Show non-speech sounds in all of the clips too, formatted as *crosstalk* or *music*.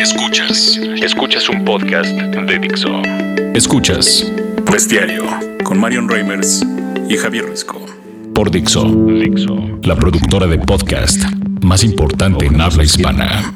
Escuchas. Escuchas un podcast de Dixo. Escuchas. Bestiario con Marion Reimers y Javier Risco. Por Dixo. Dixo. La productora de podcast más importante en habla hispana.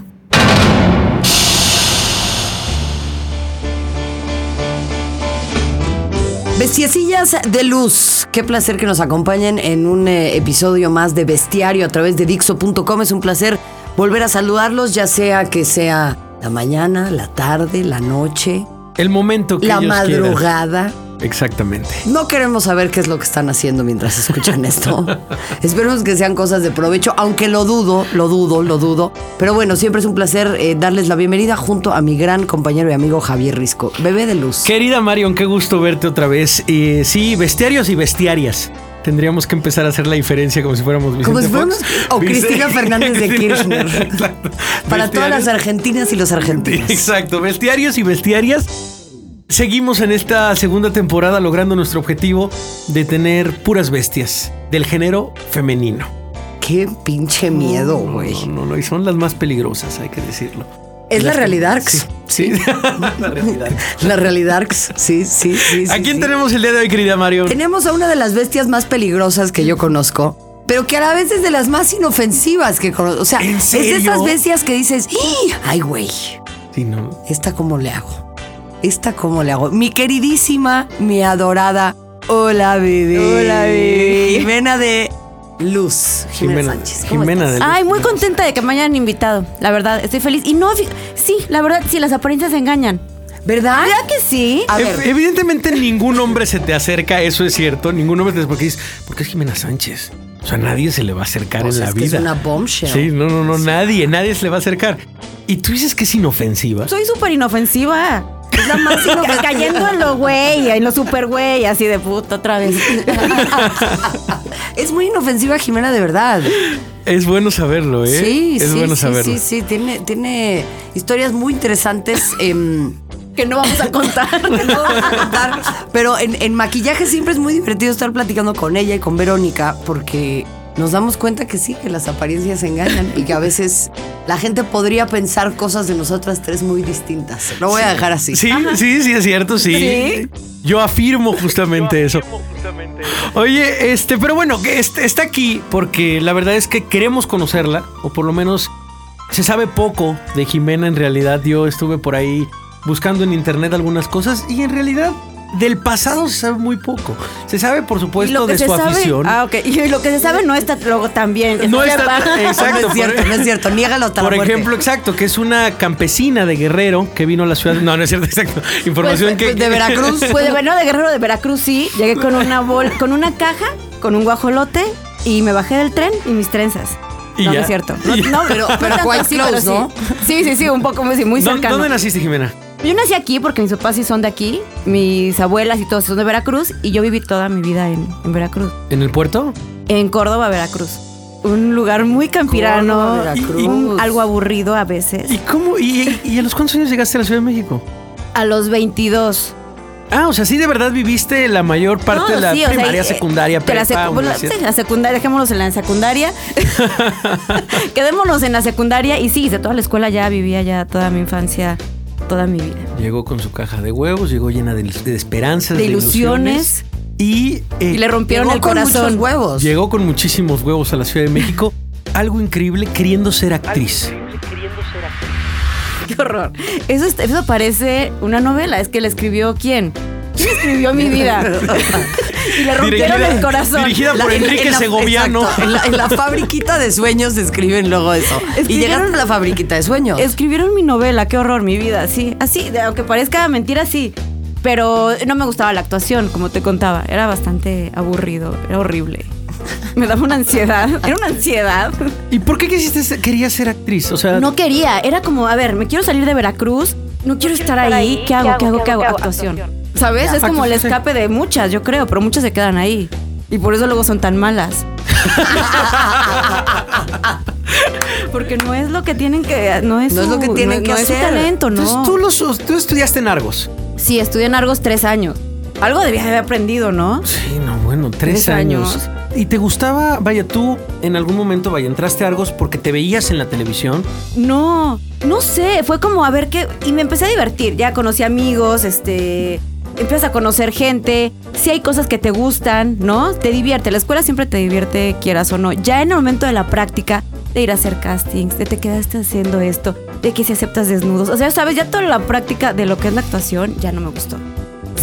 Bestiecillas de luz. Qué placer que nos acompañen en un eh, episodio más de Bestiario a través de Dixo.com. Es un placer volver a saludarlos, ya sea que sea la mañana, la tarde, la noche, El momento que la ellos madrugada. quieran. Exactamente. No queremos saber qué es lo que están haciendo mientras escuchan esto. *laughs* Esperemos que sean cosas de provecho, aunque lo dudo, lo dudo, lo dudo. Pero bueno, siempre es un placer eh, darles la bienvenida junto a mi gran compañero y amigo Javier Risco. Bebé de luz. Querida Marion, qué gusto verte otra vez. Y sí, bestiarios y bestiarias. Tendríamos que empezar a hacer la diferencia como si fuéramos Vicente Como si fuéramos Fox. o Vicente- Cristina Fernández de Kirchner. Exacto. Para todas las argentinas y los argentinos. Exacto, bestiarios y bestiarias. Seguimos en esta segunda temporada logrando nuestro objetivo de tener puras bestias del género femenino. Qué pinche miedo, güey. No, no, no, y son las más peligrosas, hay que decirlo. Es la realidad. Sí, Sí. *laughs* la realidad. La realidad. Sí, sí, sí. ¿A sí, quién sí. tenemos el día de hoy, querida Mario? Tenemos a una de las bestias más peligrosas que yo conozco, pero que a la vez es de las más inofensivas que conozco. O sea, ¿En es de esas bestias que dices, "Ih, ay, güey, Sí, no. ¿esta cómo le hago? ¿Esta cómo le hago? Mi queridísima, mi adorada, hola bebé. Hola, bebé. Jimena de Luz. Jimena, Jimena- Sánchez. ¿cómo Jimena estás? de- Ay, muy contenta de que me hayan invitado. La verdad, estoy feliz. Y no, sí, la verdad, sí, las apariencias engañan. ¿Verdad? ¿Verdad que sí? A Ev- ver, Evidentemente ningún hombre se te acerca, eso es cierto. Ningún hombre te porque dices, porque es Jimena Sánchez. O sea, nadie se le va a acercar pues en la que vida. es una bombshell. Sí, no, no, no, nadie, nadie se le va a acercar. Y tú dices que es inofensiva. Soy súper inofensiva. Es la más inofensiva. Cayendo en lo güey, en lo super güey, así de puta otra vez. Es muy inofensiva Jimena de verdad. Es bueno saberlo, ¿eh? Sí, es sí, bueno sí, saberlo. sí, sí, tiene, tiene historias muy interesantes. em, que no vamos a contar. que no vamos a contar. Pero en, en maquillaje siempre es muy divertido estar platicando con ella y con Verónica porque nos damos cuenta que sí, que las apariencias engañan y que a veces la gente podría pensar cosas de nosotras tres muy distintas. Lo voy a dejar así. Sí, sí, sí, es cierto, sí. Sí. Yo afirmo justamente eso. Oye, este, pero bueno, que este- está aquí porque la verdad es que queremos conocerla, o por lo menos se sabe poco de Jimena en realidad. Yo estuve por ahí buscando en internet algunas cosas y en realidad del pasado se sabe muy poco. Se sabe, por supuesto, lo que de se su sabe. afición. Ah, ok. Y lo que se sabe no está luego que No está- exacto. No es cierto, no es cierto. Niégalo hasta Por la ejemplo, exacto, que es una campesina de Guerrero que vino a la ciudad. No, no es cierto, exacto. Información Pues, que. *laughs* pues, de Veracruz. Pues de, no, de Guerrero de Veracruz sí. Llegué con una bol, con una caja, con un guajolote y me bajé del tren y mis trenzas. Y no, no es cierto. No, no, Pero- no pero quite close, pero ¿no? Sí. sí, sí, un poco muy, muy ¿Dó- cercano. ¿Dónde naciste, Jimena? Yo nací aquí porque mis papás sí son de aquí, mis abuelas y todos son de Veracruz y yo viví toda mi vida en, en Veracruz, ¿En el puerto? en Córdoba, Veracruz. Un lugar muy campirano, Córdoba, Veracruz. un- algo aburrido a veces. ¿Y cómo? ¿Y, y a los cuántos años llegaste a la Ciudad de México? A los 22. Ah, o sea, sí de verdad viviste la mayor parte No, de la sí, o sea, primaria, eh, secundaria, de la prepa, secu- bueno, universidad. sí, la secundaria, dejémonos en la secundaria. *laughs* *laughs* Quedémonos en la secundaria y sí, de toda la escuela ya vivía ya toda mi infancia, toda mi vida. Llegó con su caja de huevos, llegó llena de, de esperanzas, De de, ilusiones. Y, eh, Y le rompieron Llegó el con corazón. muchos huevos. llegó con muchísimos huevos a la Ciudad de *laughs* México. Algo increíble queriendo ser actriz. *laughs* Qué horror. Eso, es- eso parece una novela. Es que la escribió quién? ¿Quién escribió mi vida? *laughs* *laughs* y le rompieron Dirigida- el corazón. dirigida por en- Enrique en la- Segoviano. exacto, en, la, en la *laughs* fabriquita de sueños escriben luego eso. Y llegaste a la fabriquita de sueños. Escribieron mi novela, qué horror, mi vida, sí. Así, de- aunque parezca mentira, sí. Pero no me gustaba la actuación, como te contaba. Era bastante aburrido, era horrible. *laughs* Me daba una ansiedad. Era una ansiedad. ¿Y por qué quisiste ser- querías ser actriz? O sea, No quería, era como, a ver, me quiero salir de Veracruz, no quiero estar ahí, ¿qué hago? ¿Qué hago? ¿Qué hago? Actuación. ¿Sabes? Es como el escape de muchas, yo creo, pero muchas se quedan ahí. Y por eso luego son tan malas. *laughs* Porque no es lo que tienen que. No es, No es su- lo que tienen no- que no es su hacer. talento, ¿no? Entonces, tú, los, tú estudiaste en Argos. Sí, estudié en Argos tres años. Algo debía haber aprendido, ¿no? Sí, no, bueno, tres, Tres años. años. ¿Y te gustaba, vaya, tú en algún momento, vaya, entraste a Argos porque te veías en la televisión? No, no sé, fue como a ver qué... Y me empecé a divertir, ya conocí amigos, este... Empiezas a conocer gente, si hay cosas que te gustan, ¿no? Te divierte, la escuela siempre te divierte, quieras o no. Ya en el momento de la práctica, de ir a hacer castings, de te quedaste haciendo esto, de que si aceptas desnudos, o sea, sabes, ya toda la práctica de lo que es la actuación ya no me gustó.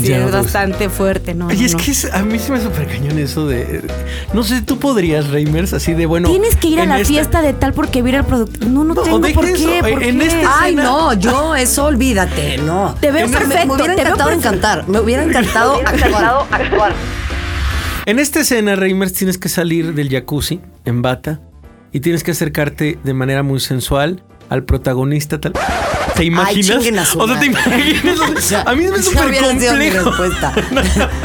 Sí, es bastante fuerte, ¿no? Y es que a mí se me súper cañón eso de. No sé, tú podrías, Reimers, así de bueno. Tienes que ir a la fiesta de tal porque viera el producto. No, no, tengo por qué. ¿por en qué? Ay, no, yo, eso olvídate, no. Te veo perfecto. Me, hubiera encantado encantar. *laughs* Me hubiera encantado, actuar. En esta escena, Reimers, tienes que salir del jacuzzi en bata y tienes que acercarte de manera muy sensual al protagonista tal. ¿Te imaginas? o sea, ¿te imaginas? a mí me es súper complejo. Mi respuesta.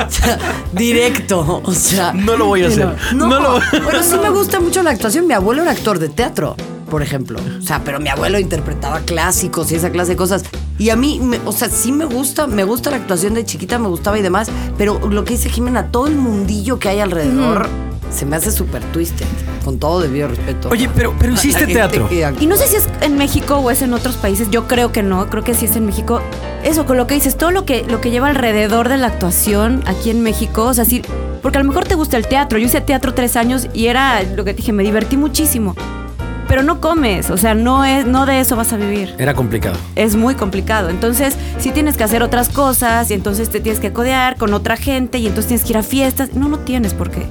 *laughs* directo, o sea. No lo voy a hacer. No, no, lo... Pero sí me gusta mucho la actuación. Mi abuelo era actor de teatro, por ejemplo. O sea, pero mi abuelo interpretaba clásicos y esa clase de cosas. Y a mí, o sea, sí me gusta, me gusta la actuación de chiquita, me gustaba y demás, pero lo que dice Jimena, todo el mundillo que hay alrededor se me hace súper twisted, con todo debido respeto. Oye, pero, pero hiciste teatro. Y no sé si es en México o es en otros países, yo creo que no, creo que sí es en México. Eso, con lo que dices, todo lo que, lo que lleva alrededor de la actuación aquí en México, o sea, sí, porque a lo mejor te gusta el teatro. Yo hice teatro tres años y era lo que dije, me divertí muchísimo pero no comes, o sea, no es no de eso vas a vivir. Era complicado. Es muy complicado. Entonces, sí tienes que hacer otras cosas y entonces te tienes que codear con otra gente y entonces tienes que ir a fiestas. No, no tienes por qué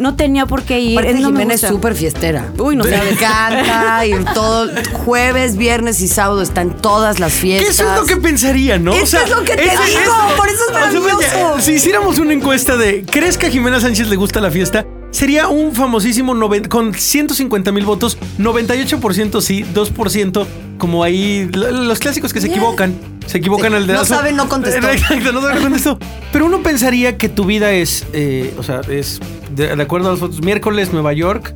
no tenía por qué ir. Aparte, Jimena es súper fiestera. Uy, no sé. Me encanta ir todo jueves, viernes y sábado están todas las fiestas. ¿Qué es lo que pensaría, no? Eso es lo que te digo, por eso es maravilloso. si hiciéramos una encuesta de ¿crees que a Jimena Sánchez le gusta la fiesta? Sería un famosísimo con 150 mil votos, 98% sí, 2% como ahí los clásicos que se equivocan. Se equivocan al dedazo. No saben, no contestó. *laughs* Exacto, no saben, contestó. Pero uno pensaría que tu vida es, eh, o sea, es de, acuerdo a las fotos, miércoles Nueva York,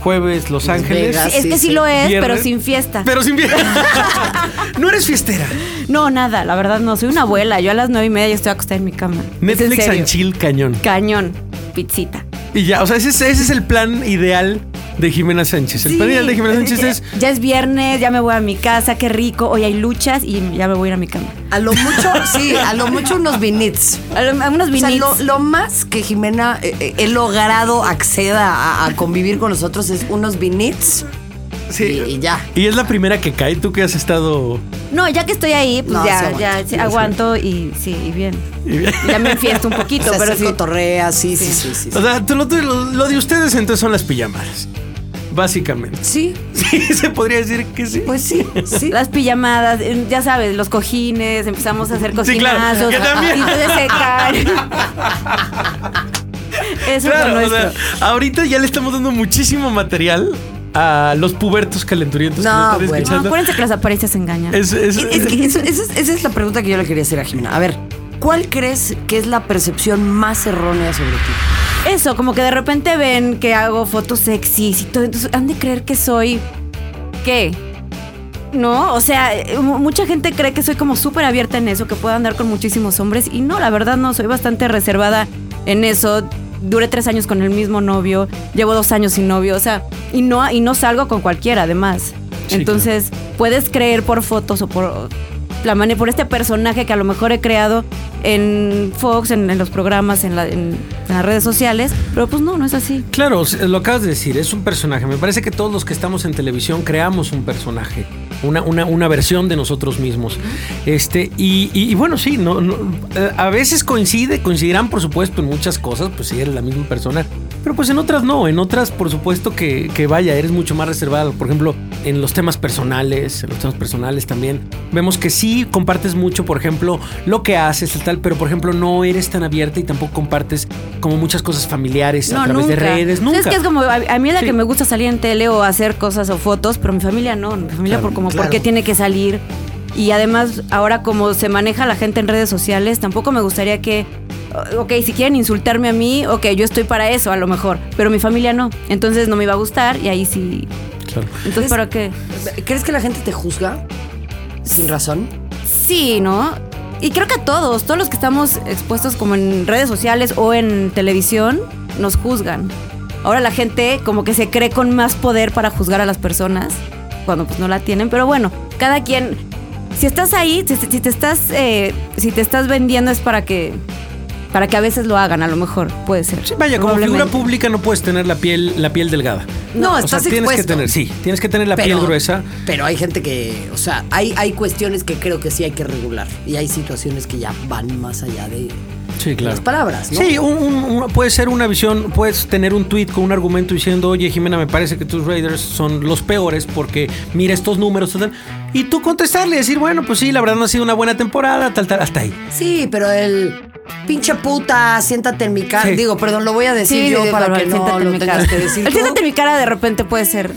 jueves Los Ángeles. es que sí, lo es, pero sin fiesta. Pero sin fiesta. *laughs* no eres fiestera. No, nada, la verdad no. Soy una abuela. Yo a las nueve y media ya estoy acostada en mi cama. Netflix and chill cañón. Cañón. Pizzita. Y ya, o sea, ese, ese es el plan ideal de Jimena Sánchez. El panel de Jimena Sánchez es. Ya es viernes, ya me voy a mi casa, qué rico. Hoy hay luchas y ya me voy a ir a mi cama. A lo mucho, *laughs* sí, a lo mucho unos vinits. A, unos vinits. O sea, lo, más que Jimena eh, eh, he logrado acceda a, convivir con nosotros es unos vinits. Sí. Y, ya. Y es la primera que cae, tú que has estado. No, ya que estoy ahí, pues ya, ya, aguanto y sí, y bien. Ya me enfiesto un *laughs* poquito, pero sí. Cotorrea, sí, sí, sí, sí. O sea, lo, lo, de ustedes entonces son las pijamadas. Básicamente. Sí. Sí, *laughs* se podría decir que sí. Pues sí, sí. Las pijamadas, ya sabes, los cojines, empezamos a hacer cocinazos. Sí, claro, también. Y se caen. *laughs* Eso claro, es o sea, ahorita ya le estamos dando muchísimo material a los pubertos calenturientos no, que bueno. No, acuérdense que las apariencias engañan. Es, es, esa es la pregunta que yo le quería hacer a Jimena. A ver, ¿cuál crees que es la percepción más errónea sobre ti? Eso, como que de repente ven que hago fotos sexys y todo, entonces han de creer que soy... ¿Qué? ¿no? O sea, mucha gente cree que soy como súper abierta en eso, que puedo andar con muchísimos hombres y no, la verdad no, soy bastante reservada en eso. Duré tres años con el mismo novio, llevo dos años sin novio, o sea, y no, y no salgo con cualquiera además. Entonces, puedes creer por fotos o por la manera, por este personaje que a lo mejor he creado en Fox, en, los programas, en, en, las redes sociales, pero pues no, no es así. Claro, lo acabas de decir, es un personaje. Me parece que todos los que estamos en televisión creamos un personaje una, una, una versión de nosotros mismos. Este, y, bueno, sí, no, a veces coincide, coincidirán por supuesto en muchas cosas, pues si eres la misma persona, pero pues en otras no, en otras por supuesto que, que vaya, eres mucho más reservado, por ejemplo, en los temas personales, en los temas personales también, vemos que sí compartes mucho, por ejemplo, lo que haces y tal, pero por ejemplo no eres tan abierta y tampoco compartes como muchas cosas familiares a través de redes, nunca. Es que es como, a, mí es la que me gusta salir en tele o hacer cosas o fotos, pero mi familia no, mi familia por como porque tiene que salir. Y además, ahora como se maneja la gente en redes sociales, tampoco me gustaría que, ok, si quieren insultarme a mí, ok, yo estoy para eso a lo mejor, pero mi familia no. Entonces no me iba a gustar y ahí sí. Entonces, ¿para qué? ¿Crees que la gente te juzga sin razón? Sí, ¿no? Y creo que a todos, todos los que estamos expuestos como en redes sociales o en televisión, nos juzgan. Ahora la gente como que se cree con más poder para juzgar a las personas cuando pues no la tienen. Pero bueno, cada quien, si estás ahí, si, te estás, eh, si te estás vendiendo es para que para que a veces lo hagan, a lo mejor puede ser. vaya, como figura pública no puedes tener la piel, la piel delgada. No, o sea, tienes que tener, sí, tienes que tener la piel gruesa. Pero hay gente que, o sea, hay, hay cuestiones que creo que sí hay que regular y hay situaciones que ya van más allá de sí, claro. las palabras, ¿no? Sí, puede ser una visión, puedes tener un tweet con un argumento diciendo, oye Jimena, me parece que tus Raiders son los peores porque mira estos números, tal, y tú contestarle y decir, bueno, pues sí, la verdad no ha sido una buena temporada, tal, tal, hasta ahí. Sí, pero el pinche puta, siéntate en mi cara. Digo, perdón, lo voy a decir yo para que no lo tengas que decir. El siéntate en mi cara de repente puede ser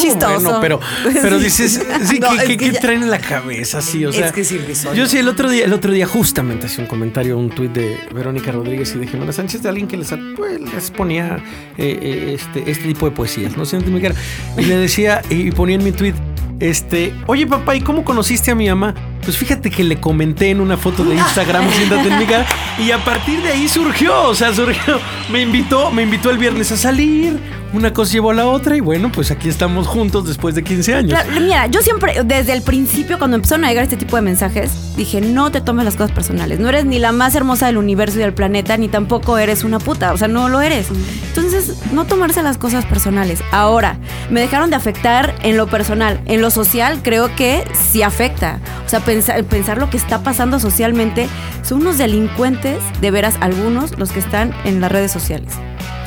chistoso. pero, pero dices, sí, ¿qué, traen en la cabeza? Sí, o sea, es que sí, Yo sí, el otro día, el otro día justamente hacía un comentario, un tuit de Verónica Rodríguez y de Jimena Sánchez, de alguien que les, pues, les ponía eh, eh, este, este tipo de poesías, ¿no? Siéntate en mi cara. Y le decía, y ponía en mi tuit, este, oye papá, ¿y cómo conociste a mi mamá? Pues fíjate que le comenté en una foto de Instagram, *laughs* siéntate en mi cara, y a partir de ahí surgió, o sea, surgió, me invitó, me invitó el viernes a salir, una cosa llevó a la otra y bueno, pues aquí estamos juntos después de 15 años. mira, yo siempre, desde el principio, cuando empezaron a llegar este tipo de mensajes, dije, no te tomes las cosas personales. No eres ni la más hermosa del universo y del planeta, ni tampoco eres una puta. O sea, no lo eres. Entonces, no tomarse las cosas personales. Ahora, me dejaron de afectar en lo personal. En lo social, creo que sí afecta. O sea, pensar, pensar lo que está pasando socialmente, son unos delincuentes, de veras, algunos, los que están en las redes sociales.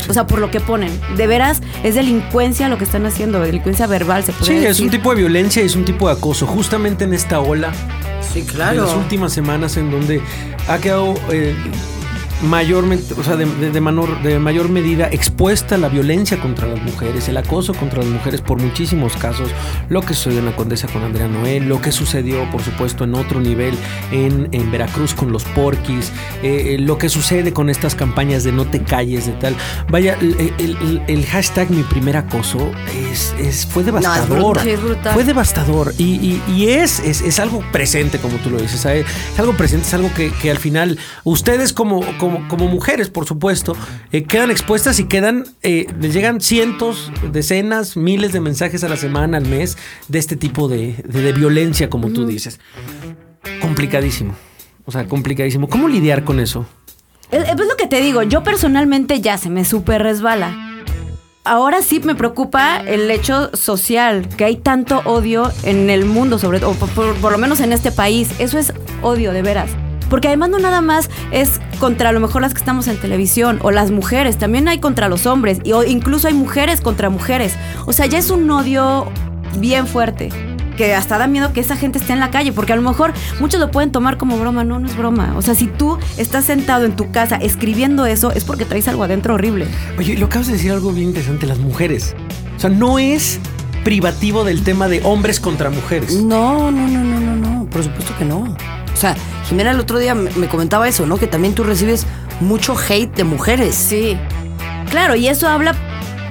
O sea, por lo que ponen. De veras, es delincuencia lo que están haciendo, delincuencia verbal, se puede Sí, es un tipo de violencia y es un tipo de acoso. Justamente en esta ola. Sí, claro. En las últimas semanas en donde ha quedado eh, mayormente, o sea, de, menor, de mayor medida expuesta la violencia contra las mujeres, el acoso contra las mujeres por muchísimos casos, lo que sucedió en la Condesa con Andrea Noel, lo que sucedió, por supuesto, en otro nivel en, en Veracruz con los porquis, eh, eh, lo que sucede con estas campañas de no te calles, de tal. Vaya, el, hashtag mi primer acoso es, fue devastador. fue devastador y, es, es, algo presente, como tú lo dices, es algo presente, es algo que, que al final ustedes como, como como, mujeres, por supuesto, eh, quedan expuestas y quedan, eh, les llegan cientos, decenas, miles de mensajes a la semana, al mes, de este tipo de, violencia, como tú dices. Complicadísimo. O sea, complicadísimo. ¿Cómo lidiar con eso? Es, lo que te digo, yo personalmente ya se me súper resbala. Ahora sí me preocupa el hecho social, que hay tanto odio en el mundo, sobre todo, por lo menos en este país. Eso es odio, de veras. Porque además no nada más es contra a lo mejor las que estamos en televisión o las mujeres, también hay contra los hombres y, o incluso hay mujeres contra mujeres. O sea, ya es un odio bien fuerte que hasta da miedo que esa gente esté en la calle, porque a lo mejor muchos lo pueden tomar como broma, no, no es broma. O sea, si tú estás sentado en tu casa escribiendo eso, es porque traes algo adentro horrible. Oye, lo acabas de decir algo bien interesante, las mujeres. O sea, no es privativo del tema de hombres contra mujeres. No, no, no, no, no, no, por supuesto que no. O sea, Jimena el otro día me comentaba eso, ¿no? Que también tú recibes mucho hate de mujeres. Sí. Claro, y eso habla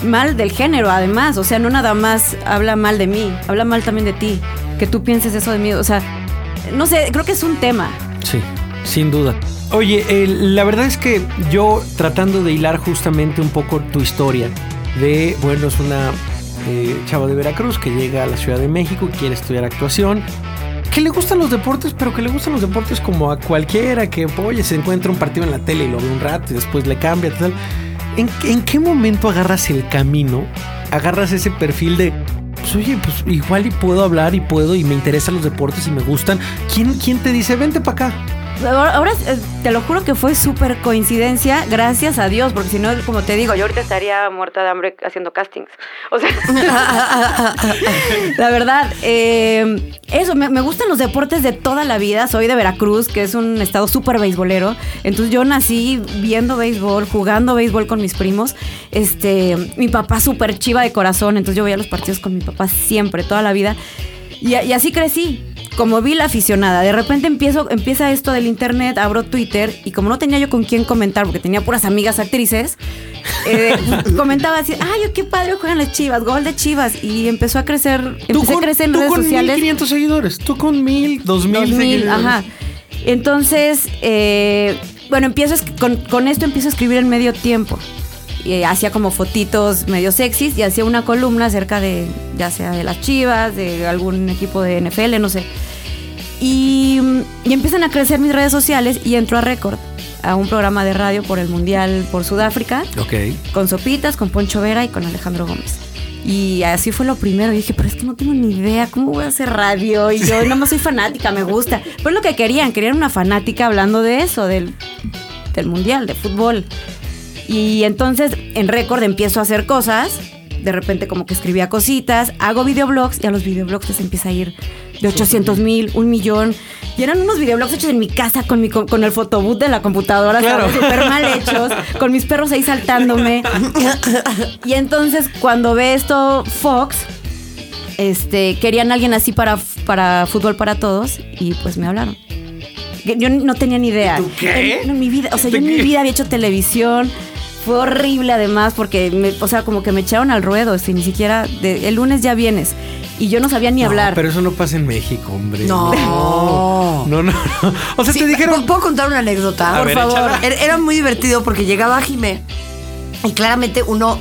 mal del género, además. O sea, no nada más habla mal de mí, habla mal también de ti. Que tú pienses eso de mí. O sea, no sé, creo que es un tema. Sí, sin duda. Oye, la verdad es que yo tratando de hilar justamente un poco tu historia de, bueno, es una eh, chava de Veracruz que llega a la Ciudad de México y quiere estudiar actuación que le gustan los deportes, pero que le gustan los deportes como a cualquiera que, oye, se encuentra un partido en la tele y lo ve un rato y después le cambia, tal. ¿En, ¿En, qué momento agarras el camino? Agarras ese perfil de, pues oye, pues igual y puedo hablar y puedo y me interesan los deportes y me gustan. ¿Quién, quién te dice, vente para acá? Ahora eh, te lo juro que fue súper coincidencia, gracias a Dios, porque si no, como te digo, yo ahorita estaría muerta de hambre haciendo castings. O sea, *laughs* la verdad, eh, eso, me, gustan los deportes de toda la vida. Soy de Veracruz, que es un estado súper beisbolero. Entonces yo nací viendo béisbol, jugando béisbol con mis primos. Este, mi papá súper chiva de corazón, entonces yo veía los partidos con mi papá siempre, toda la vida. y así crecí como vi la aficionada, de repente empiezo, empieza esto del internet, abro Twitter y como no tenía yo con quién comentar, porque tenía puras amigas actrices, eh, *laughs* comentaba así, ay, qué padre juegan las chivas, gol de chivas. Y empezó a crecer, empecé a crecer en redes con sociales. 1500 seguidores, tú con 1000, 2000, 2000 seguidores. Ajá. Entonces, eh, bueno, empiezo con, con esto empiezo a escribir en medio tiempo. Y hacía como fotitos medio sexys y hacía una columna acerca de, ya sea de las chivas, de algún equipo de NFL, no sé. Y, y empiezan a crecer mis redes sociales y entro a Record, a un programa de radio por el Mundial por Sudáfrica. Ok. Con Sopitas, con Poncho Vera y con Alejandro Gómez. Y así fue lo primero. Y dije, pero es que no tengo ni idea, ¿cómo voy a hacer radio? Y yo nada más soy fanática, me gusta. Pero es lo que querían, querían una fanática hablando de eso, del, del mundial, de fútbol. Y entonces en récord empiezo a hacer cosas. De repente como que escribía cositas, hago videoblogs y a los videoblogs les empieza a ir de 800 mil, un millón. Y eran unos videoblogs hechos en mi casa con, mi, con, el fotoboot de la computadora, Claro. súper mal hechos, *laughs* con mis perros ahí saltándome. y entonces cuando ve esto Fox, este, querían alguien así para, para fútbol para todos y pues me hablaron. Yo no tenía ni idea. ¿Tú qué? En, en mi vida, o sea, yo en mi vida había hecho televisión. Fue horrible además porque, me- o sea, como que me echaron al ruedo, si ni siquiera, de- el lunes ya vienes. Y yo no sabía ni No, hablar. Pero eso no pasa en México, hombre. No. No, no. no. O sea, Sí, te dijeron. ¿Puedo contar una anécdota? A por ver, favor. échala. Era, muy divertido porque llegaba Jimé y claramente uno,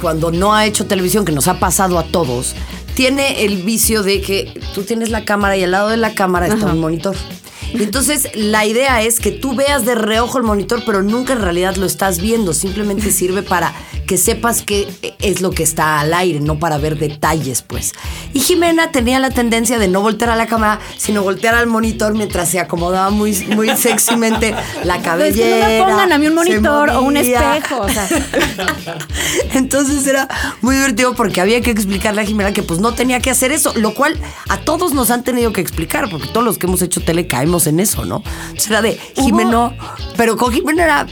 cuando no ha hecho televisión, que nos ha pasado a todos, tiene el vicio de que tú tienes la cámara y al lado de la cámara está un monitor. Entonces la idea es que tú veas de reojo el monitor, pero nunca en realidad lo estás viendo. Simplemente sirve para que sepas qué es lo que está al aire, no para ver detalles, pues. Y Jimena tenía la tendencia de no voltear a la cámara, sino voltear al monitor mientras se acomodaba muy, muy sexymente la Pues cabellera. que no me pongan a mí un monitor o un espejo. O sea, *laughs* Entonces era muy divertido porque había que explicarle a Jimena que pues no tenía que hacer eso, lo cual a todos nos han tenido que explicar, porque todos los que hemos hecho tele caemos en eso, ¿no? Entonces era de Jimena, no, pero con Jimena era no,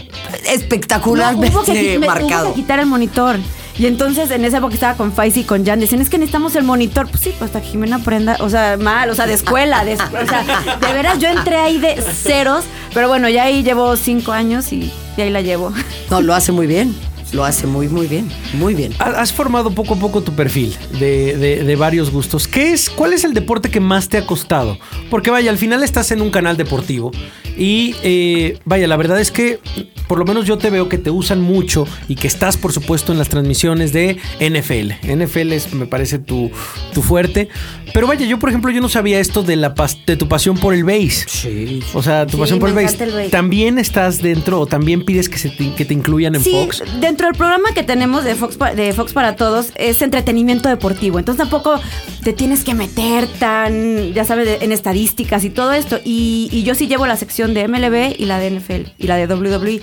espectacularmente hubo, que, hubo marcado. que quitar el monitor. Y entonces en esa época estaba con Faisy y con Jan. Decían, es que necesitamos el monitor. Pues sí, pues hasta que Jimena aprenda. O sea, mal, o sea, de escuela. De, o sea, de veras, yo entré ahí de ceros. Pero bueno, ya ahí llevo cinco años y, y ahí la llevo. No, lo hace muy bien, lo hace muy, muy bien, muy bien. Ha- Has formado poco a poco tu perfil de, de- de varios gustos. ¿Qué es, ¿Cuál es el deporte que más te ha costado? Porque vaya, al final estás en un canal deportivo y eh, vaya, la verdad es que por lo menos yo te veo que te usan mucho y que estás por supuesto en las transmisiones de NFL. NFL es, me parece tu, tu fuerte. Pero vaya, yo por ejemplo yo no sabía esto de, la pas- de tu pasión por el base. Sí. O sea, tu Sí, pasión por base. el base. ¿También estás dentro o también pides que, se te, que te incluyan en sí, Fox? dentro del programa que tenemos de Fox, de Fox para Todos es entretenimiento deportivo. Entonces tampoco te tienes que meter tan, ya sabes, en estadísticas y todo esto. Y, y yo sí llevo la sección de MLB y la de NFL y la de WWE.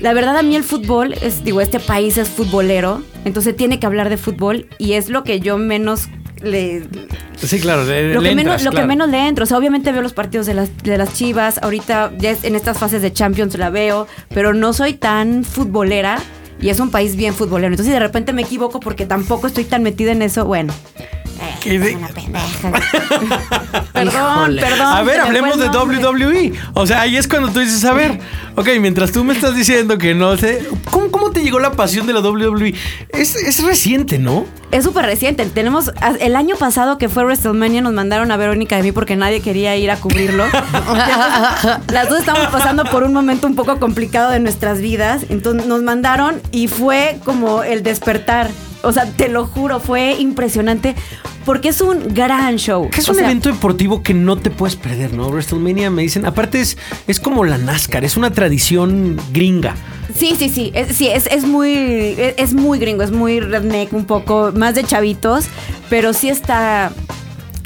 La verdad a mí el fútbol, es, digo, este país es futbolero, entonces tiene que hablar de fútbol y es lo que yo menos le, Sí, claro. le- lo, le que, menos, que le entro. O sea, obviamente veo los partidos de las, de las chivas. Ahorita, ya es- en estas fases de Champions la veo, pero no soy tan futbolera. Y es un país bien futbolero. Entonces, si de repente me equivoco porque tampoco estoy tan metida en eso, bueno. ¿Qué de- soy una pendeja. *laughs* perdón, perdón. A ver, hablemos de. WWE. O sea, ahí es cuando tú dices, a ver, ok, mientras tú me estás diciendo que no sé, ¿cómo, cómo te llegó la pasión de la WWE? Es, es reciente, ¿no? Es súper reciente. Tenemos el año pasado que fue WrestleMania nos mandaron a Verónica de mí porque nadie quería ir a cubrirlo. *laughs* Las dos estamos pasando por un momento un poco complicado de nuestras vidas. Entonces nos mandaron y fue como el despertar. O sea, te lo juro, fue impresionante porque es un gran show. Que es O un sea, evento deportivo que no te puedes perder, ¿no? WrestleMania me dicen, aparte es, es como la NASCAR, es una tradición gringa. Sí, sí, sí. Es, sí, es, es muy. Es, es muy gringo, es muy redneck, un poco más de chavitos, pero sí está.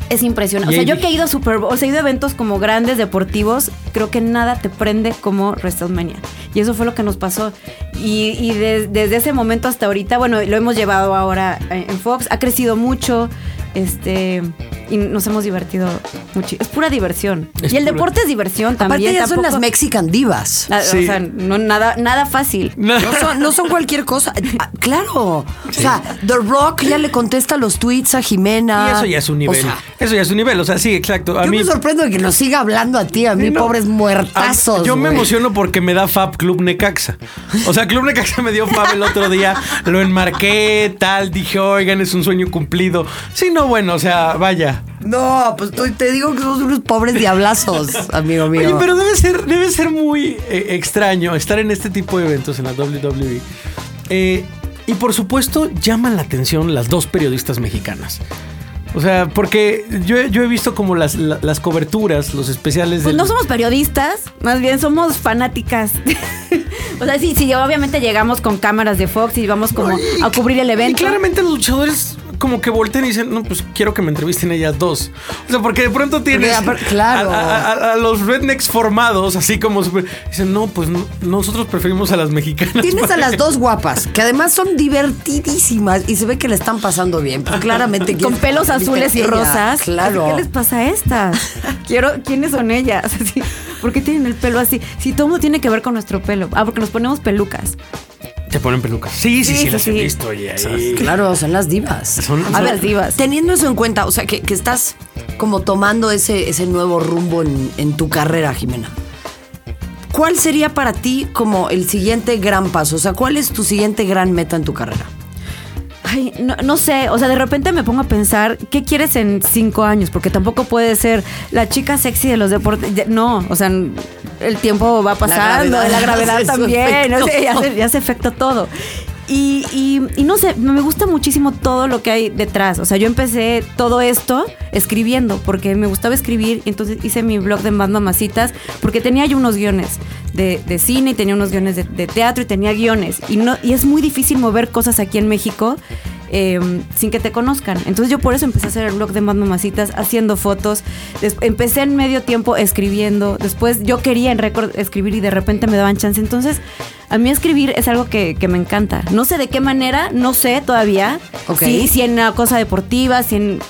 Es impresionante. O sea, yo que he ido a Super Bowl, o sea, he ido a eventos como grandes deportivos, creo que nada te prende como WrestleMania. Y eso fue lo que nos pasó. Y, y de- desde ese momento hasta ahorita, bueno, lo hemos llevado ahora en Fox, ha crecido mucho. Este. Y nos hemos divertido mucho. Es pura diversión. Es y el pura- deporte es diversión Aparte también. ya son las tampoco- Mexican divas. Ah, Sí. O sea, no, nada, nada fácil. No. No son, no son cualquier cosa. Ah, Claro. O sea, The Rock ya le contesta los tweets a Jimena. Y eso ya es un nivel. O sea, eso ya es un nivel, o sea, sí, exacto. A yo mí, me sorprendo de que nos siga hablando a ti, a mí, no. pobres muertazos. Yo me emociono porque me da Fab Club Necaxa. O sea, Club Necaxa me dio Fab el otro día, lo enmarqué, tal, dije, oigan, es un sueño cumplido. Sí, no, bueno, o sea, vaya. No, pues tú- te digo que somos unos pobres diablazos, *laughs* amigo mío. Oye, pero debe ser, debe ser muy eh, extraño estar en este tipo de eventos en la WWE. Eh, Y por supuesto, llaman la atención las dos periodistas mexicanas. O sea, porque yo, he visto como las, las, coberturas, los especiales. Pues no somos periodistas, más bien somos fanáticas. *laughs* o sea, sí, sí, obviamente llegamos con cámaras de Fox y vamos como a cubrir el evento. Y claramente los luchadores como que voltean y dicen, no, pues quiero que me entrevisten ellas dos. O sea, porque de pronto tienes claro. a, los rednecks formados, así como dicen, no, pues nosotros preferimos a las mexicanas. Tienes a *laughs* las dos guapas, que además son divertidísimas y se ve que le están pasando bien. Pues claramente. Con pelos azules y rosas. Claro. ¿Qué les pasa a estas? *laughs* quiero, ¿quiénes son ellas? *laughs* ¿Por qué tienen el pelo así? Si todo tiene que ver con nuestro pelo. Ah, porque nos ponemos pelucas. Se ponen pelucas. Sí, sí, sí, las he visto. Claro, son las divas. Son, las divas. Teniendo eso en cuenta, o sea, que, estás como tomando ese, ese nuevo rumbo en, en tu carrera, Jimena. ¿Cuál sería para ti como el siguiente gran paso? O sea, ¿cuál es tu siguiente gran meta en tu carrera? Ay, no, no, sé, o sea, de repente me pongo a pensar, ¿qué quieres en cinco años? Porque tampoco puede ser la chica sexy de los deportes. No, o sea, el tiempo va pasando, la gravedad, *laughs* también, ya, se, afecta todo. Y, y, no sé, me gusta muchísimo todo lo que hay detrás. O sea, yo empecé todo esto escribiendo porque me gustaba escribir y entonces hice mi blog de Más Mamacitas porque tenía yo unos guiones de, cine y tenía unos guiones de, de, teatro y tenía guiones. Y, no, y es muy difícil mover cosas aquí en México Em, sin que te conozcan. Entonces yo por eso empecé a hacer el blog de Más Mamacitas, haciendo fotos. empecé en medio tiempo escribiendo. Después yo quería en récord escribir y de repente me daban chance. Entonces a mí escribir es algo que, me encanta. No sé de qué manera, no sé todavía. Si, si en una cosa deportiva, si en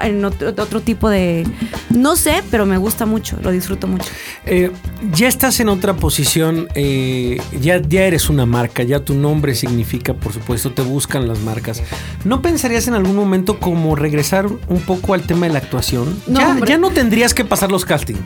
en otro, tipo de... No sé, pero me gusta mucho, lo disfruto mucho. Eh, ya estás en otra posición, eh, ya, ya eres una marca, ya tu nombre significa, por supuesto, te buscan las marcas. ¿No pensarías en algún momento como regresar un poco al tema de la actuación? ya, ya no tendrías que pasar los castings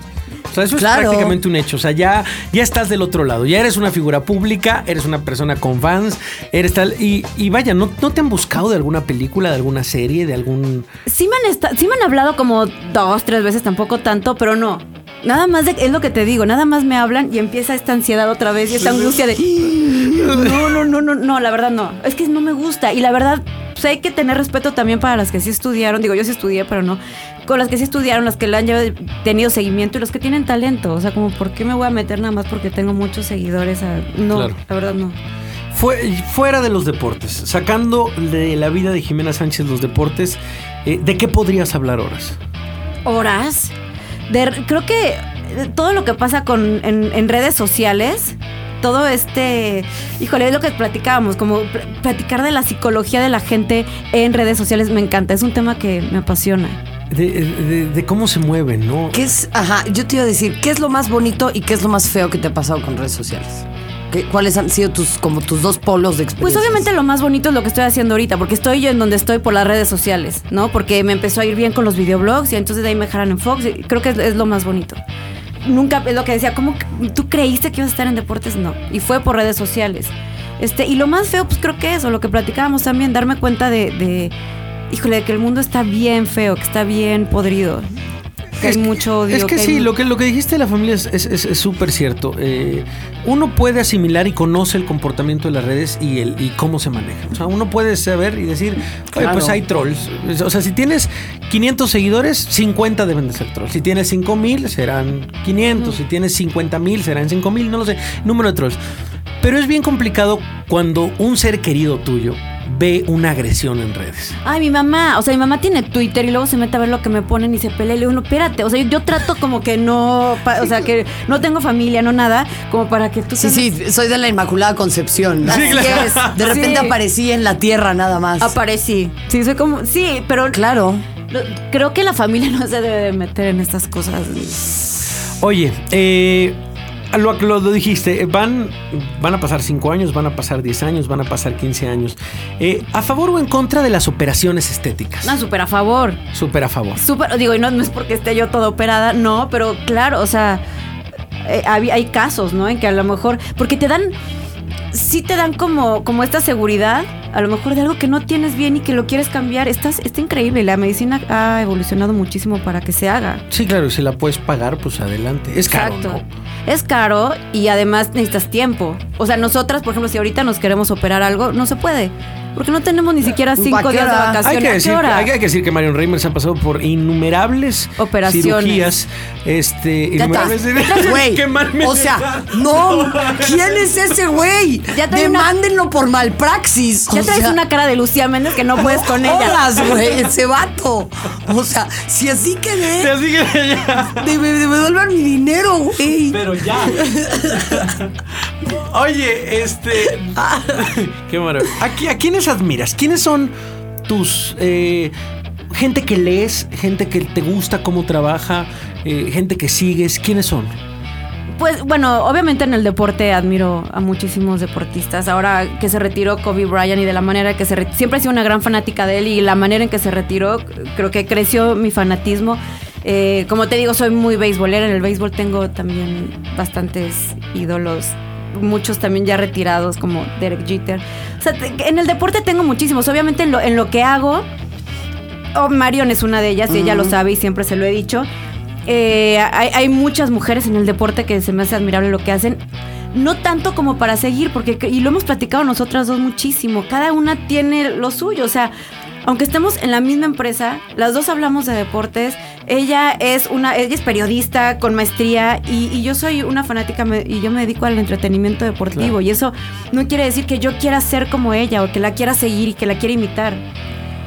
sea, eso es prácticamente un hecho. O sea, ya, ya estás del otro lado. Ya eres una figura pública, eres una persona con fans, eres tal. Y, vaya, ¿no, ¿no te han buscado de alguna película, de alguna serie, de algún. Sí me han, sí me han hablado como dos, tres veces, tampoco tanto, pero no. Nada más de, es lo que te digo, nada más me hablan y empieza esta ansiedad otra vez y esta angustia de no, no, no, no, no, la verdad no. Es que no me gusta. Y la verdad, pues hay que tener respeto también para las que sí estudiaron. Digo, yo sí estudié, pero no. Con las que sí estudiaron, las que le han tenido seguimiento y los que tienen talento. O sea, como, ¿por qué me voy a meter nada más porque tengo muchos seguidores? No, la verdad no. fuera de los deportes, sacando de la vida de Jimena Sánchez los deportes, eh, ¿de qué podrías hablar horas? ¿Horas? Creo que todo lo que pasa con, en, redes sociales todo este, híjole, es lo que platicábamos, como platicar de la psicología de la gente en redes sociales me encanta, es un tema que me apasiona. De, cómo se mueven, ¿no? ¿Qué es, ajá, yo te iba a decir, ¿qué es lo más bonito y qué es lo más feo que te ha pasado con redes sociales? ¿Cuáles han sido tus, como tus dos polos de experiencia? Pues obviamente lo más bonito es lo que estoy haciendo ahorita, porque estoy yo en donde estoy por las redes sociales, ¿no? Porque me empezó a ir bien con los videoblogs y entonces de ahí me dejaron en Fox y creo que es, lo más bonito. Nunca, es lo que decía, ¿cómo tú creíste que ibas a estar en deportes? No. Y fue por redes sociales. Este, y lo más feo, pues creo que eso, lo que platicábamos también, darme cuenta de, de híjole, que el mundo está bien feo, que está bien podrido es, mucho odio. Es que, sí, lo, que, lo que dijiste de la familia es súper cierto. Eh, uno puede asimilar y conoce el comportamiento de las redes y, el, y cómo se maneja. O sea, uno puede saber y decir, pues hay trolls. O sea, si tienes 500 seguidores, 50 deben de ser trolls. Si tienes 5000, serán 500. Si tienes 50 mil, serán 5000. No lo sé. Número de trolls. Pero es bien complicado cuando un ser querido tuyo ve una agresión en redes. Ay, mi mamá, o sea, mi mamá tiene Twitter y luego se mete a ver lo que me ponen y se pelea y le digo, no, espérate, o sea, yo, trato como que no, o sea, que no tengo familia, no nada, como para que tú... Sí, sí, soy de la Inmaculada Concepción. Sí, De repente aparecí en la tierra nada más. Aparecí. Sí, soy como, sí, pero... Claro. creo que la familia *laughs* no se debe meter en estas cosas. Oye, eh lo, lo, lo, dijiste, eh, van, van a pasar 5 años, van a pasar 10 años, van a pasar 15 años. Eh, ¿A favor o en contra de las operaciones estéticas? No, súper a favor. Súper a favor. Súper, digo, y no, es porque esté yo toda operada, no, pero claro, o sea, eh, hay, casos, ¿no? En que a lo mejor, porque te dan, sí te dan como, como esta seguridad a lo mejor de algo que no tienes bien y que lo quieres cambiar. Estás, está increíble. La medicina ha evolucionado muchísimo para que se haga. Sí, claro, si la puedes pagar, pues adelante. Es caro. Exacto. Es caro y además necesitas tiempo. O sea, nosotras, por ejemplo, si ahorita nos queremos operar algo, no se puede. Porque no tenemos ni siquiera cinco días de vacaciones. Hay que, decir, hay, que decir que Marion Reimers ha pasado por innumerables operaciones. cirugías. Este, innumerables güey. *laughs* o sea, no. *laughs* ¿Quién es ese güey? Demándenlo por malpraxis. Ya traes una cara de Lucía Méndez que no puedes con ella. Horas, güey, *laughs* ese vato. O sea, si así quedé. Si así quedé ya. Devuelvan mi dinero, güey. Pero ya. *laughs* Oye, este. *laughs* Qué maravilla. ¿A, ¿A quiénes admiras? ¿Quiénes son tus. Eh, gente que lees, gente que te gusta cómo trabaja, eh, gente que sigues? ¿Quiénes son? Pues bueno, obviamente en el deporte admiro a muchísimos deportistas. Ahora que se retiró Kobe Bryant y de la manera que se retiró, siempre he sido una gran fanática de él y la manera en que se retiró, creo que creció mi fanatismo. Eh, como te digo, soy muy beisbolera. En el béisbol tengo también bastantes ídolos muchos también ya retirados, como Derek Jeter. O sea, en el deporte tengo muchísimos. Obviamente en lo, en lo que hago, oh, Marion es una de ellas y ella lo sabe y siempre se lo he dicho. Eh, hay, muchas mujeres en el deporte que se me hace admirable lo que hacen. No tanto como para seguir, porque, y lo hemos platicado nosotras dos muchísimo, cada una tiene lo suyo, o sea, aunque estemos en la misma empresa, las dos hablamos de deportes. Ella es una, ella es periodista con maestría y, yo soy una fanática y yo me dedico al entretenimiento deportivo. Y eso no quiere decir que yo quiera ser como ella o que la quiera seguir y que la quiera imitar.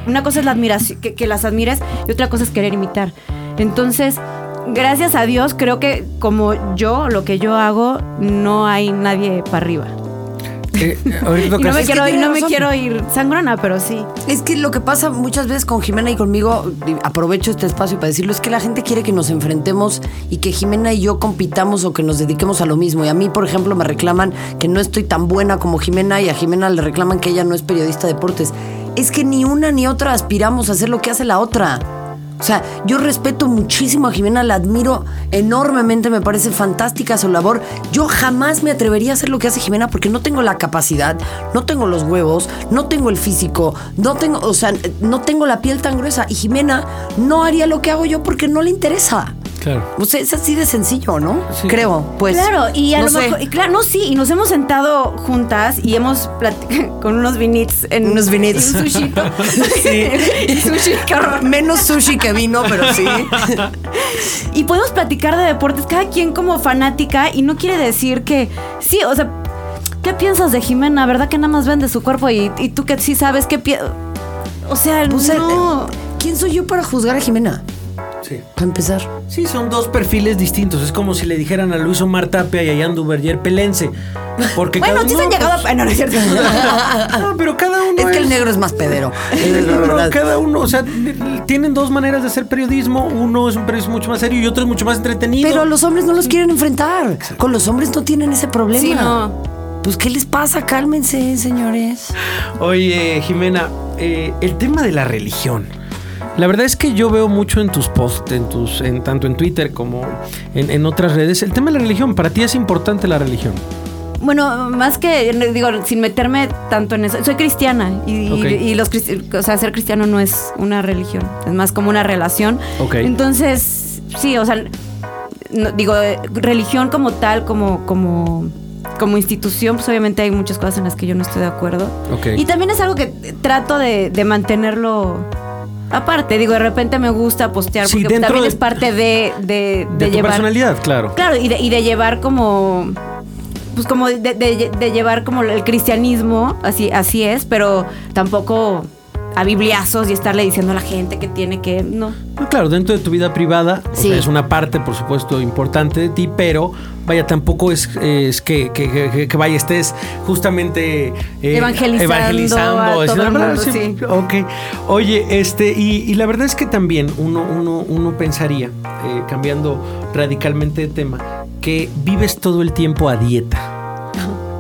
Una cosa es la admiración, que, que las admires y otra cosa es querer imitar. Entonces, gracias a Dios, creo que como yo, lo que yo hago, no hay nadie para arriba. Eh, *laughs* no me, quiero, no me quiero ir sangrona, pero sí. Es que lo que pasa muchas veces con Jimena y conmigo, aprovecho este espacio para decirlo, es que la gente quiere que nos enfrentemos y que Jimena y yo compitamos o que nos dediquemos a lo mismo. Y a mí, por ejemplo, me reclaman que no estoy tan buena como Jimena y a Jimena le reclaman que ella no es periodista de deportes. Es que ni una ni otra aspiramos a hacer lo que hace la otra. O sea, yo respeto muchísimo a Jimena, la admiro enormemente, me parece fantástica su labor. Yo jamás me atrevería a hacer lo que hace Jimena porque no tengo la capacidad, no tengo los huevos, no tengo el físico, no tengo, o sea, no tengo la piel tan gruesa. Y Jimena no haría lo que hago yo porque no le interesa. Claro. O sea, es así de sencillo, ¿no? Creo, pues. Claro, y a lo mejor, y claro, no, sí, y nos hemos sentado juntas y hemos platicado *laughs* con unos vinits en unos vinits. *laughs* *laughs* un sushi. sí. sushi, Menos sushi que vino, pero sí. y podemos platicar de deportes, cada quien como fanática, y no quiere decir que. Sí, o sea, ¿qué piensas de Jimena? ¿Verdad que nada más vende su cuerpo y, tú que sí sabes qué piensas? O sea, no. ¿Quién soy yo para juzgar a Jimena? Sí. Para empezar. Sí, son dos perfiles distintos. Es como si le dijeran a Luis Omar Tapia y a Yandu Berger, pelense. Porque bueno, sí se han llegado a... No, no es cierto. *laughs* no, pero cada uno Es que el negro es más pedero. *laughs* cada uno, o sea, tienen dos maneras de hacer periodismo. Uno es un periodismo mucho más serio y otro es mucho más entretenido. Pero los hombres no los quieren enfrentar. Con los hombres no tienen ese problema. Sí, no. Pues, ¿qué les pasa? Cálmense, señores. Oye, Jimena, eh, el tema de la religión. La verdad es que yo veo mucho en tus posts, en tus, en, tanto en Twitter como en, otras redes, el tema de la religión. Para ti es importante la religión. Bueno, más que, digo, sin meterme tanto en eso, soy cristiana y, los o sea, ser cristiano no es una religión, es más como una relación. Entonces, sí, o sea, digo, religión como tal, como, como, como institución, pues obviamente hay muchas cosas en las que yo no estoy de acuerdo. Y también es algo que trato de, de mantenerlo Aparte, digo, de repente me gusta postear porque también es parte de, de, de, llevar. personalidad, claro. Claro, y de, y de llevar como. Pues como de, de, llevar como el cristianismo, así, así es, pero tampoco a bibliazos y estarle diciendo a la gente que tiene que. No. claro, dentro de tu vida privada, es una parte, por supuesto, importante de ti, pero vaya, tampoco es, es que, que, que, vaya, estés justamente eh, evangelizando. evangelizando a sí. Ok. Oye, este, y, la verdad es que también uno, uno, uno pensaría, eh, cambiando radicalmente de tema, que vives todo el tiempo a dieta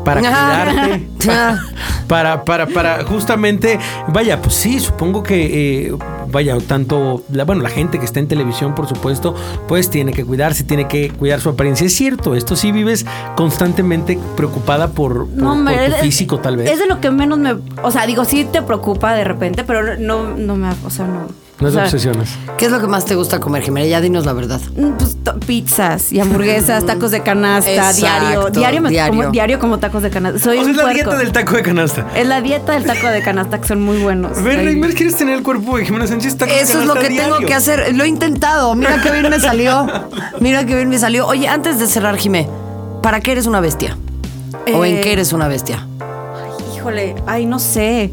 para cuidarte, *laughs* para, para, para, justamente, vaya, pues sí, supongo que, eh, vaya, tanto, la, bueno, la gente que está en televisión, por supuesto, pues tiene que cuidarse, tiene que cuidar su apariencia. Es cierto, esto sí vives constantemente preocupada por, tu físico, tal vez. Es de lo que menos me, o sea, digo, sí te preocupa de repente, pero no, no me, o sea, no no es obsesiones. ¿Qué es lo que más te gusta comer, Jimena? Ya dinos la verdad. Mm, pues, pizzas y hamburguesas, *laughs* tacos de canasta, diario. Diario, me diario. Como, diario como tacos de canasta. Soy es la dieta del taco de canasta. Es la dieta del taco de canasta, que son muy buenos. A ver, Reimer, ¿quieres tener el cuerpo de Jimena Sánchez? Taco Eso es lo que tengo que hacer. Lo he intentado. Mira qué bien me salió. *laughs* Mira qué bien me salió. Oye, antes de cerrar, Jimé, ¿para qué eres una bestia? ¿O en qué eh, eres una bestia? híjole, ay, no sé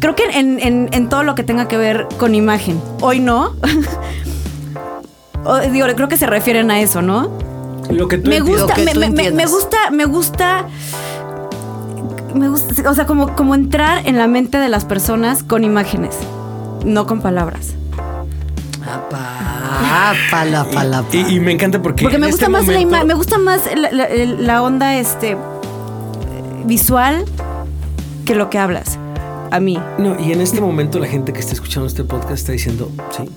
creo que en, todo lo que tenga que ver con imagen. Hoy no. *laughs* digo, creo que se refieren a eso, ¿no? Lo que tú me gusta, me, gusta, me gusta, me gusta, o sea, como, como entrar en la mente de las personas con imágenes, no con palabras. y, y, me encanta porque. Porque me gusta este más la me gusta más la onda este visual que lo que hablas a mí. No, y en este momento la gente que está escuchando este podcast está diciendo, sí,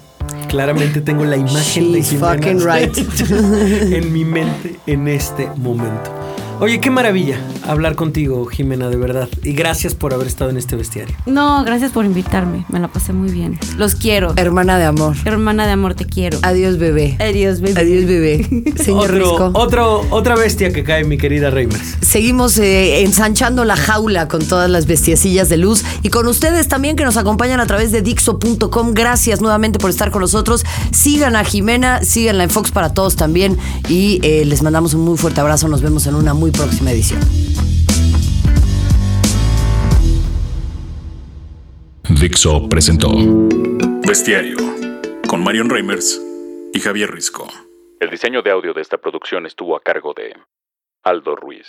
claramente tengo la imagen de Jimena *laughs* en mi mente en este momento. Oye, qué maravilla hablar contigo, Jimena, de verdad. Y gracias por haber estado en este bestiario. No, gracias por invitarme. Me la pasé muy bien. Los quiero. Hermana de amor. Hermana de amor, te quiero. Adiós, bebé. Adiós, bebé. Adiós, bebé. *laughs* Señor otro, Otro, otra bestia que cae, mi querida Reimers. Seguimos eh, ensanchando la jaula con todas las bestiacillas de luz y con ustedes también que nos acompañan a través de Dixo.com. Gracias nuevamente por estar con nosotros. Sigan a Jimena, síganla en Fox para todos también y eh, les mandamos un muy fuerte abrazo. Nos vemos en una muy próxima edición. Dixo presentó Bestiario con Marion Reimers y Javier Risco. El diseño de audio de esta producción estuvo a cargo de Aldo Ruiz.